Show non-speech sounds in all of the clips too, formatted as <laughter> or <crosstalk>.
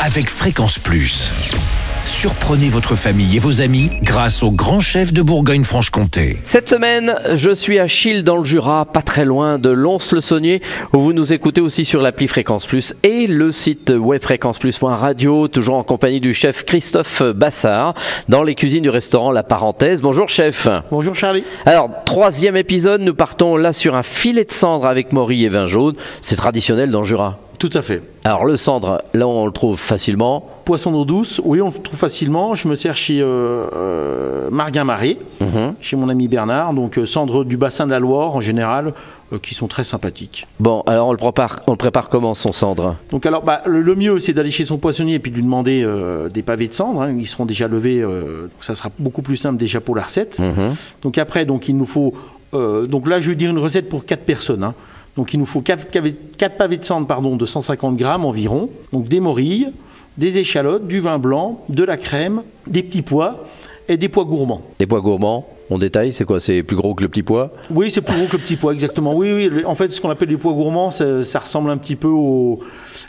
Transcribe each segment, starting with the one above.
avec Fréquence Plus. Surprenez votre famille et vos amis grâce au grand chef de Bourgogne-Franche-Comté. Cette semaine, je suis à Chille dans le Jura, pas très loin de Lons-le-Saunier, où vous nous écoutez aussi sur l'appli Fréquence Plus et le site web fréquenceplus.radio, toujours en compagnie du chef Christophe Bassard, dans les cuisines du restaurant La Parenthèse. Bonjour chef. Bonjour Charlie. Alors, troisième épisode, nous partons là sur un filet de cendre avec mori et vin jaune. C'est traditionnel dans le Jura. Tout à fait. Alors le cendre, là on le trouve facilement. Poisson d'eau douce, oui, on le trouve facilement. Je me sers chez euh, euh, Marguin Marais, Mhm. chez mon ami Bernard. Donc euh, cendre du bassin de la Loire en général, euh, qui sont très sympathiques. Bon, alors on le prépare, on le prépare comment son cendre? Donc alors, bah, le, le mieux, c'est d'aller chez son poissonnier et puis de lui demander euh, des pavés de cendre. hein. Ils seront déjà levés, donc ça sera beaucoup plus simple déjà pour la recette. Mhm. Donc après, donc il nous faut. donc là, je vais dire une recette pour 4 personnes. hein. Donc il nous faut 4, pavés de cendre pardon, de 150 grammes environ. Donc des morilles, des échalotes, du vin blanc, de la crème, des petits pois et des pois gourmands. Les pois gourmands, on détaille, c'est quoi? C'est plus gros que le petit pois? Oui, c'est plus gros que le petit pois, exactement. Oui, oui. En fait, ce qu'on appelle les pois gourmands, ça, ça ressemble un petit peu au,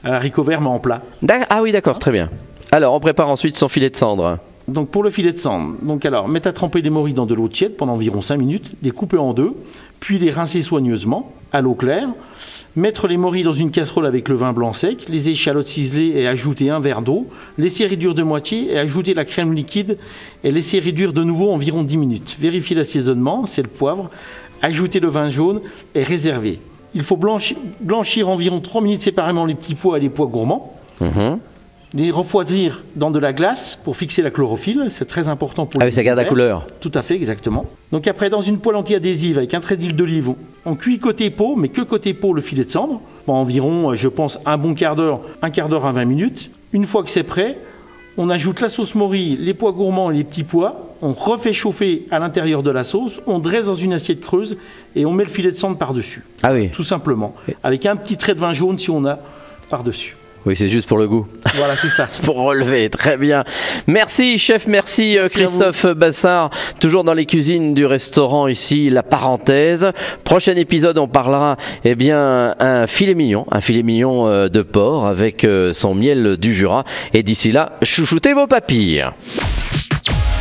à l'haricot vert, mais en plat. Ah oui, d'accord, très bien. Alors on prépare ensuite son filet de cendre. Donc pour le filet de cendre, donc alors mettre à tremper les morilles dans de l'eau tiède pendant environ 5 minutes, les couper en deux, puis les rincer soigneusement à l'eau claire, mettre les morilles dans une casserole avec le vin blanc sec, les échalotes ciselées et ajouter un verre d'eau, laisser réduire de moitié et ajouter la crème liquide et laisser réduire de nouveau environ 10 minutes. Vérifier l'assaisonnement, c'est le poivre, ajouter le vin jaune et réserver. Il faut blanchir, environ 3 minutes séparément les petits pois et les pois gourmands Mhm. Les refroidir dans de la glace pour fixer la chlorophylle, c'est très important pour Ah oui, ça garde la couleur. Tout à fait, exactement. Donc après, dans une poêle anti-adhésive avec un trait d'huile d'olive, on cuit côté peau, mais que côté peau le filet de cendre, environ, euh, je pense, un bon quart d'heure, un quart d'heure à 20 minutes. Une fois que c'est prêt, on ajoute la sauce morille, les pois gourmands et les petits pois, on refait chauffer à l'intérieur de la sauce, on dresse dans une assiette creuse et on met le filet de cendre par-dessus, Ah oui, tout simplement, avec un petit trait de vin jaune si on a par-dessus. Oui, c'est juste pour le goût. Voilà, c'est ça. <laughs> Pour relever, très bien. Merci chef, merci, euh, Merci. Christophe Bassard, toujours dans les cuisines du restaurant ici, la parenthèse. Prochain épisode, on parlera eh bien un filet mignon, un filet mignon euh, de porc avec euh, son miel du Jura. Et d'ici là, chouchoutez vos papilles.